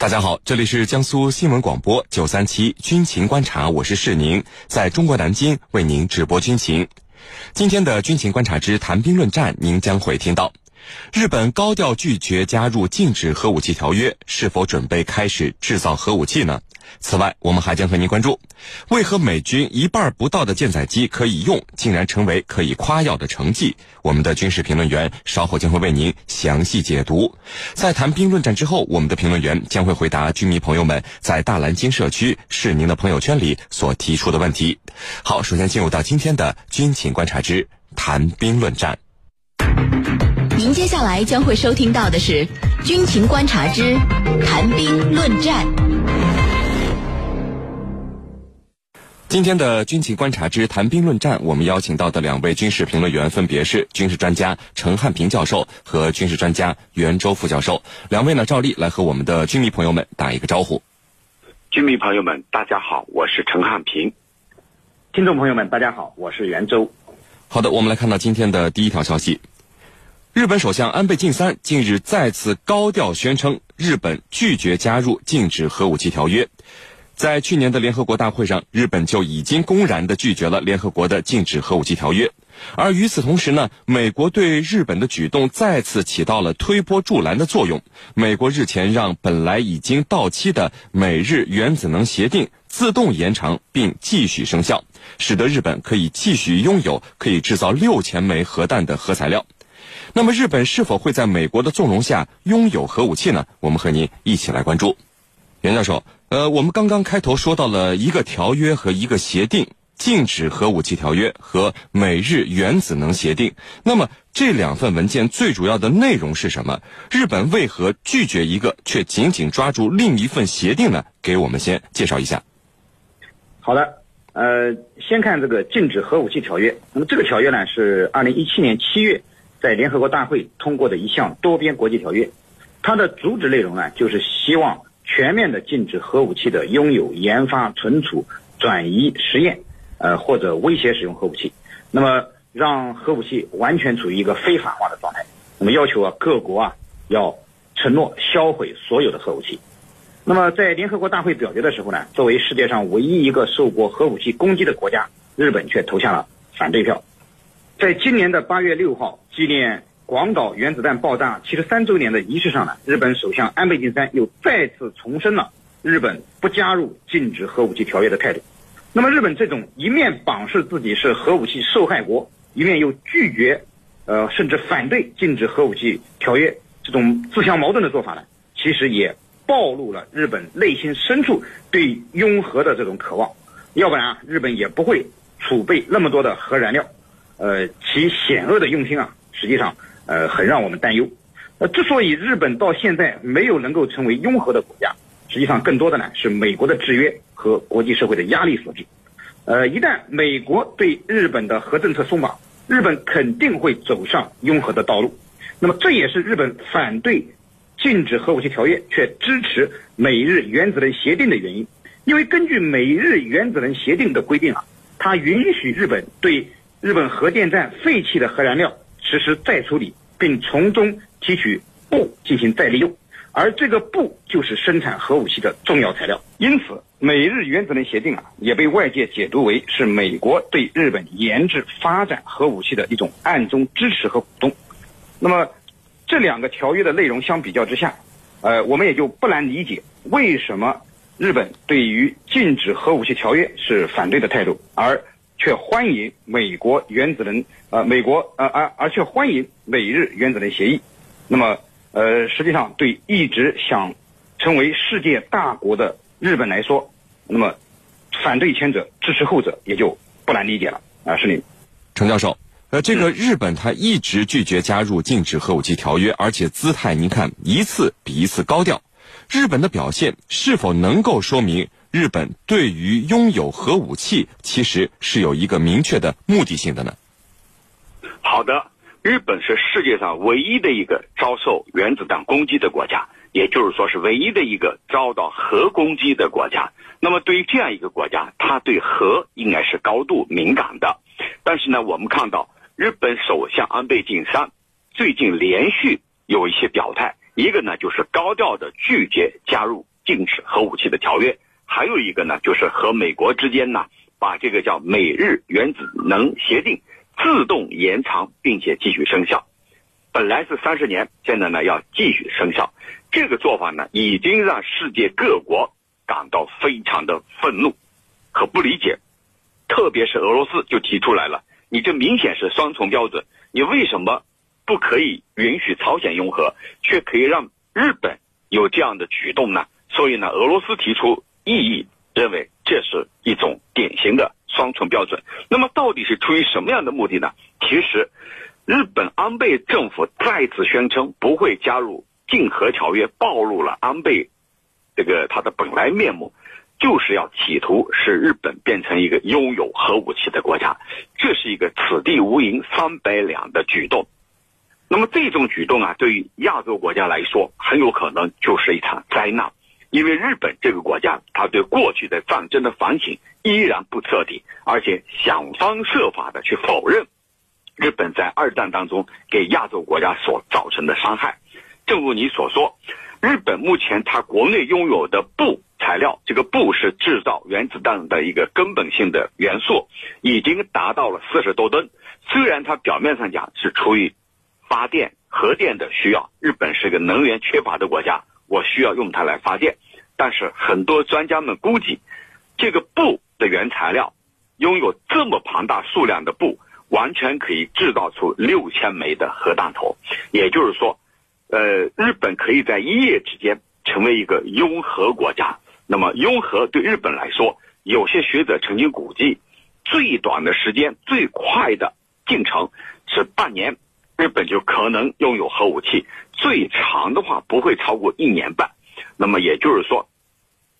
大家好，这里是江苏新闻广播九三七军情观察，我是世宁，在中国南京为您直播军情。今天的军情观察之谈兵论战，您将会听到。日本高调拒绝加入禁止核武器条约，是否准备开始制造核武器呢？此外，我们还将和您关注：为何美军一半不到的舰载机可以用，竟然成为可以夸耀的成绩？我们的军事评论员稍后将会为您详细解读。在谈兵论战之后，我们的评论员将会回答军迷朋友们在大蓝鲸社区是您的朋友圈里所提出的问题。好，首先进入到今天的军情观察之谈兵论战。您接下来将会收听到的是《军情观察之谈兵论战》。今天的军情观察之谈兵论战，我们邀请到的两位军事评论员分别是军事专家陈汉平教授和军事专家袁周副教授。两位呢，照例来和我们的军迷朋友们打一个招呼。军迷朋友们，大家好，我是陈汉平。听众朋友们，大家好，我是袁周。好的，我们来看到今天的第一条消息。日本首相安倍晋三近日再次高调宣称，日本拒绝加入禁止核武器条约。在去年的联合国大会上，日本就已经公然的拒绝了联合国的禁止核武器条约。而与此同时呢，美国对日本的举动再次起到了推波助澜的作用。美国日前让本来已经到期的美日原子能协定自动延长并继续生效，使得日本可以继续拥有可以制造六千枚核弹的核材料。那么，日本是否会在美国的纵容下拥有核武器呢？我们和您一起来关注。袁教授，呃，我们刚刚开头说到了一个条约和一个协定，禁止核武器条约和美日原子能协定。那么这两份文件最主要的内容是什么？日本为何拒绝一个，却紧紧抓住另一份协定呢？给我们先介绍一下。好的，呃，先看这个禁止核武器条约。那么这个条约呢，是二零一七年七月。在联合国大会通过的一项多边国际条约，它的主旨内容呢，就是希望全面的禁止核武器的拥有、研发、存储、转移、实验，呃或者威胁使用核武器，那么让核武器完全处于一个非法化的状态。那么要求啊各国啊要承诺销毁所有的核武器。那么在联合国大会表决的时候呢，作为世界上唯一一个受过核武器攻击的国家，日本却投下了反对票。在今年的八月六号。纪念广岛原子弹爆炸七十三周年的仪式上呢，日本首相安倍晋三又再次重申了日本不加入禁止核武器条约的态度。那么，日本这种一面榜示自己是核武器受害国，一面又拒绝，呃，甚至反对禁止核武器条约这种自相矛盾的做法呢，其实也暴露了日本内心深处对拥核的这种渴望。要不然啊，日本也不会储备那么多的核燃料。呃，其险恶的用心啊。实际上，呃，很让我们担忧。呃，之所以日本到现在没有能够成为拥核的国家，实际上更多的呢是美国的制约和国际社会的压力所致。呃，一旦美国对日本的核政策松绑，日本肯定会走上拥核的道路。那么，这也是日本反对禁止核武器条约却支持美日原子能协定的原因。因为根据美日原子能协定的规定啊，它允许日本对日本核电站废弃的核燃料。实施再处理，并从中提取布进行再利用，而这个布就是生产核武器的重要材料。因此，美日原子能协定啊，也被外界解读为是美国对日本研制发展核武器的一种暗中支持和鼓动。那么，这两个条约的内容相比较之下，呃，我们也就不难理解为什么日本对于禁止核武器条约是反对的态度，而。却欢迎美国原子能，呃，美国，呃，而而却欢迎美日原子能协议。那么，呃，实际上对一直想成为世界大国的日本来说，那么反对前者，支持后者，也就不难理解了。啊，是您，程教授，呃，这个日本他一直拒绝加入禁止核武器条约，而且姿态您看一次比一次高调。日本的表现是否能够说明？日本对于拥有核武器，其实是有一个明确的目的性的呢。好的，日本是世界上唯一的一个遭受原子弹攻击的国家，也就是说是唯一的一个遭到核攻击的国家。那么对于这样一个国家，他对核应该是高度敏感的。但是呢，我们看到日本首相安倍晋三最近连续有一些表态，一个呢就是高调的拒绝加入禁止核武器的条约，还有一个呢，就是和美国之间呢，把这个叫美日原子能协定自动延长，并且继续生效。本来是三十年，现在呢要继续生效。这个做法呢，已经让世界各国感到非常的愤怒和不理解，特别是俄罗斯就提出来了：你这明显是双重标准，你为什么不可以允许朝鲜拥核，却可以让日本有这样的举动呢？所以呢，俄罗斯提出异议，认为这是一种典型的双重标准。那么，到底是出于什么样的目的呢？其实，日本安倍政府再次宣称不会加入。禁核条约暴露了安倍这个他的本来面目，就是要企图使日本变成一个拥有核武器的国家，这是一个此地无银三百两的举动。那么这种举动啊，对于亚洲国家来说，很有可能就是一场灾难，因为日本这个国家，他对过去的战争的反省依然不彻底，而且想方设法的去否认日本在二战当中给亚洲国家所造成的伤害。正如你所说，日本目前它国内拥有的布材料，这个布是制造原子弹的一个根本性的元素，已经达到了四十多吨。虽然它表面上讲是出于发电核电的需要，日本是个能源缺乏的国家，我需要用它来发电。但是很多专家们估计，这个布的原材料拥有这么庞大数量的布，完全可以制造出六千枚的核弹头。也就是说。呃，日本可以在一夜之间成为一个拥核国家。那么，拥核对日本来说，有些学者曾经估计，最短的时间、最快的进程是半年，日本就可能拥有核武器；最长的话不会超过一年半。那么也就是说，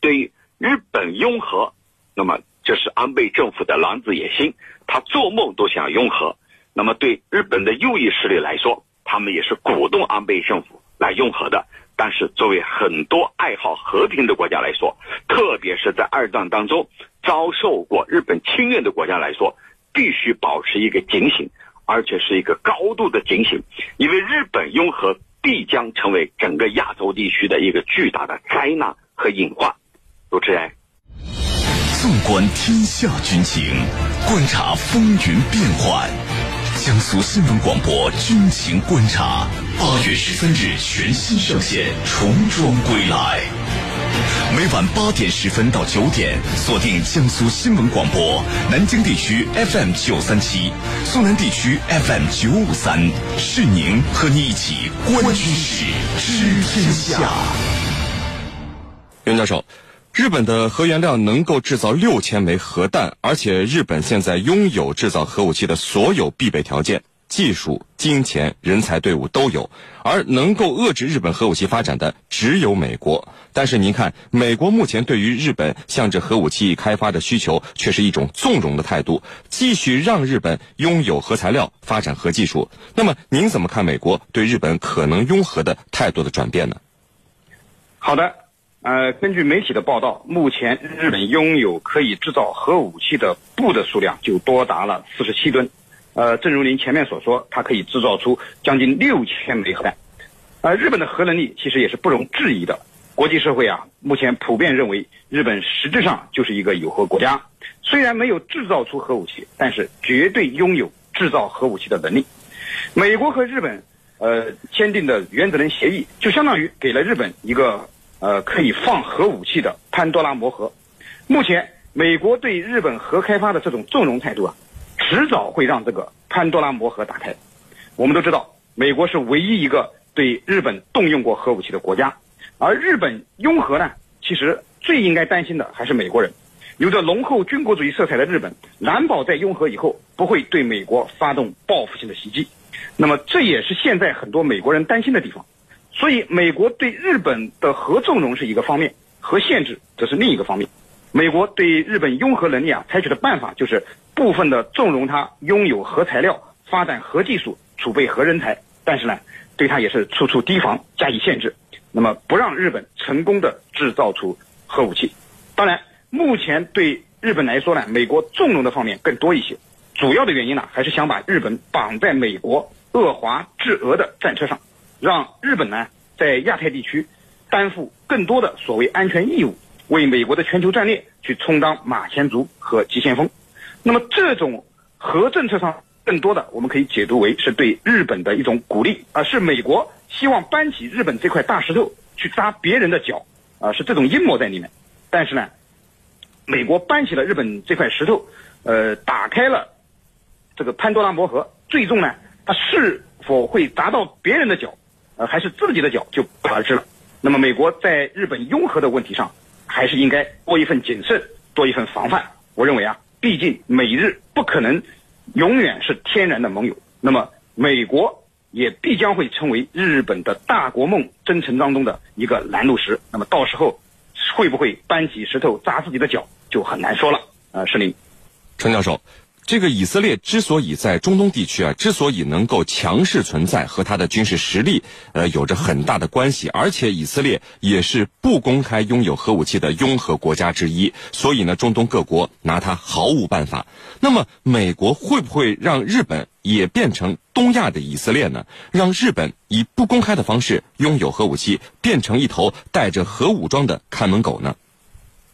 对于日本拥核，那么这是安倍政府的狼子野心，他做梦都想拥核。那么对日本的右翼势力来说，他们也是鼓动安倍政府来拥核的，但是作为很多爱好和平的国家来说，特别是在二战当中遭受过日本侵略的国家来说，必须保持一个警醒，而且是一个高度的警醒，因为日本拥核必将成为整个亚洲地区的一个巨大的灾难和隐患。主持人，纵观天下军情，观察风云变幻。江苏新闻广播军情观察，八月十三日全新上线，重装归来。每晚八点十分到九点，锁定江苏新闻广播，南京地区 FM 九三七，苏南地区 FM 九五三，是宁和你一起观军事，知天下。袁教授。日本的核原料能够制造六千枚核弹，而且日本现在拥有制造核武器的所有必备条件、技术、金钱、人才队伍都有，而能够遏制日本核武器发展的只有美国。但是您看，美国目前对于日本向着核武器开发的需求，却是一种纵容的态度，继续让日本拥有核材料、发展核技术。那么，您怎么看美国对日本可能拥核的态度的转变呢？好的。呃，根据媒体的报道，目前日本拥有可以制造核武器的布的数量就多达了四十七吨。呃，正如您前面所说，它可以制造出将近六千枚核弹。呃日本的核能力其实也是不容置疑的。国际社会啊，目前普遍认为日本实质上就是一个有核国家。虽然没有制造出核武器，但是绝对拥有制造核武器的能力。美国和日本呃签订的原子能协议，就相当于给了日本一个。呃，可以放核武器的潘多拉魔盒，目前美国对日本核开发的这种纵容态度啊，迟早会让这个潘多拉魔盒打开。我们都知道，美国是唯一一个对日本动用过核武器的国家，而日本拥核呢，其实最应该担心的还是美国人。有着浓厚军国主义色彩的日本，难保在拥核以后不会对美国发动报复性的袭击。那么，这也是现在很多美国人担心的地方。所以，美国对日本的核纵容是一个方面，核限制则是另一个方面。美国对日本拥核能力啊采取的办法就是部分的纵容它拥有核材料、发展核技术、储备核人才，但是呢，对它也是处处提防、加以限制，那么不让日本成功的制造出核武器。当然，目前对日本来说呢，美国纵容的方面更多一些，主要的原因呢，还是想把日本绑在美国遏华制俄的战车上。让日本呢在亚太地区担负更多的所谓安全义务，为美国的全球战略去充当马前卒和急先锋。那么这种核政策上更多的我们可以解读为是对日本的一种鼓励，而是美国希望搬起日本这块大石头去扎别人的脚，啊，是这种阴谋在里面。但是呢，美国搬起了日本这块石头，呃，打开了这个潘多拉魔盒，最终呢，它是否会砸到别人的脚，呃，还是自己的脚就不得而知了。那么，美国在日本拥核的问题上，还是应该多一份谨慎，多一份防范。我认为啊，毕竟美日不可能永远是天然的盟友，那么美国也必将会成为日本的大国梦征程当中的一个拦路石。那么到时候。会不会搬起石头砸自己的脚，就很难说了。呃，石林，陈教授，这个以色列之所以在中东地区啊，之所以能够强势存在，和它的军事实力呃有着很大的关系。而且以色列也是不公开拥有核武器的拥核国家之一，所以呢，中东各国拿它毫无办法。那么，美国会不会让日本也变成？东亚的以色列呢，让日本以不公开的方式拥有核武器，变成一头带着核武装的看门狗呢？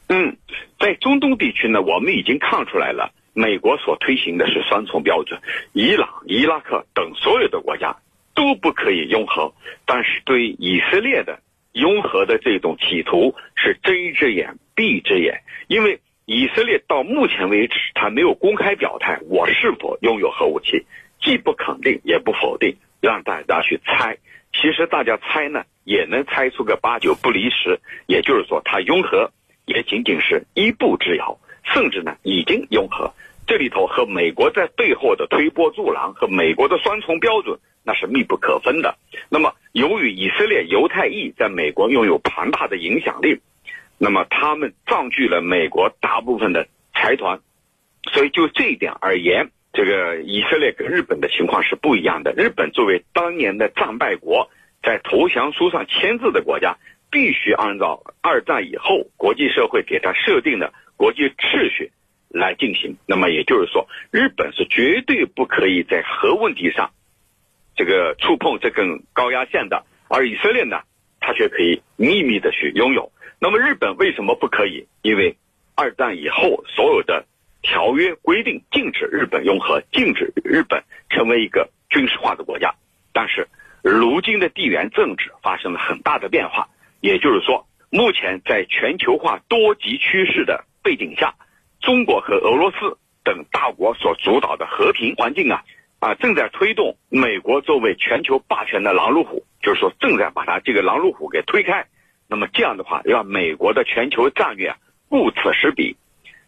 嗯，在中东地区呢，我们已经看出来了，美国所推行的是双重标准，伊朗、伊拉克等所有的国家都不可以拥核，但是对以色列的拥核的这种企图是睁一只眼闭一只眼，因为以色列到目前为止，他没有公开表态我是否拥有核武器。既不肯定也不否定，让大家去猜。其实大家猜呢，也能猜出个八九不离十。也就是说，他拥核也仅仅是一步之遥，甚至呢已经拥核。这里头和美国在背后的推波助澜和美国的双重标准那是密不可分的。那么，由于以色列犹太裔在美国拥有庞大的影响力，那么他们占据了美国大部分的财团，所以就这一点而言。这个以色列跟日本的情况是不一样的。日本作为当年的战败国，在投降书上签字的国家，必须按照二战以后国际社会给他设定的国际秩序来进行。那么也就是说，日本是绝对不可以在核问题上这个触碰这根高压线的。而以色列呢，它却可以秘密的去拥有。那么日本为什么不可以？因为二战以后所有的。条约规定禁止日本拥核，禁止日本成为一个军事化的国家。但是，如今的地缘政治发生了很大的变化，也就是说，目前在全球化多极趋势的背景下，中国和俄罗斯等大国所主导的和平环境啊，啊，正在推动美国作为全球霸权的狼入虎，就是说，正在把它这个狼入虎给推开。那么这样的话，让美国的全球战略顾此失彼。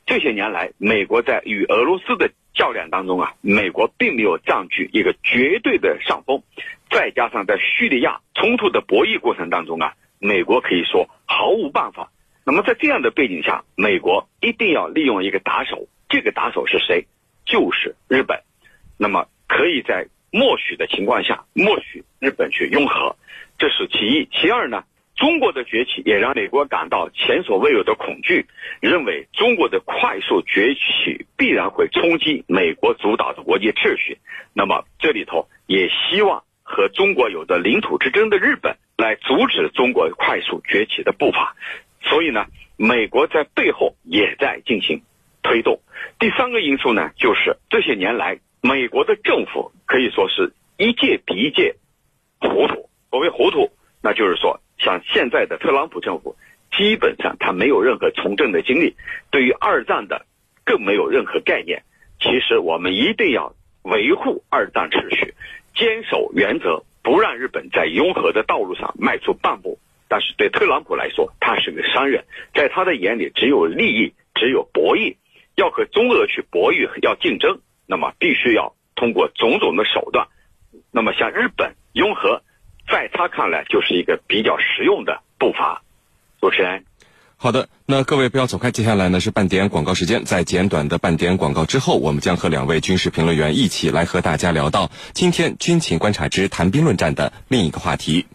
这些年来，美国在与俄罗斯的较量当中啊，美国并没有占据一个绝对的上风。再加上在叙利亚冲突的博弈过程当中啊，美国可以说毫无办法。那么在这样的背景下，美国一定要利用一个打手，这个打手是谁？就是日本。那么可以在默许的情况下，默许日本去拥核，这是其一。其二呢？中国的崛起也让美国感到前所未有的恐惧，认为中国的快速崛起必然会冲击美国主导的国际秩序。那么这里头也希望和中国有着领土之争的日本来阻止中国快速崛起的步伐。所以呢，美国在背后也在进行推动。第三个因素呢，就是这些年来美国的政府可以说是一届比一届糊涂。所谓糊涂，那就是说。像现在的特朗普政府，基本上他没有任何从政的经历，对于二战的更没有任何概念。其实我们一定要维护二战秩序，坚守原则，不让日本在拥核的道路上迈出半步。但是对特朗普来说，他是个商人，在他的眼里只有利益，只有博弈。要和中俄去博弈，要竞争，那么必须要通过种种的手段。那么像日本拥核。在他看来，就是一个比较实用的步伐。主持人，好的，那各位不要走开，接下来呢是半点广告时间。在简短的半点广告之后，我们将和两位军事评论员一起来和大家聊到今天军情观察之谈兵论战的另一个话题。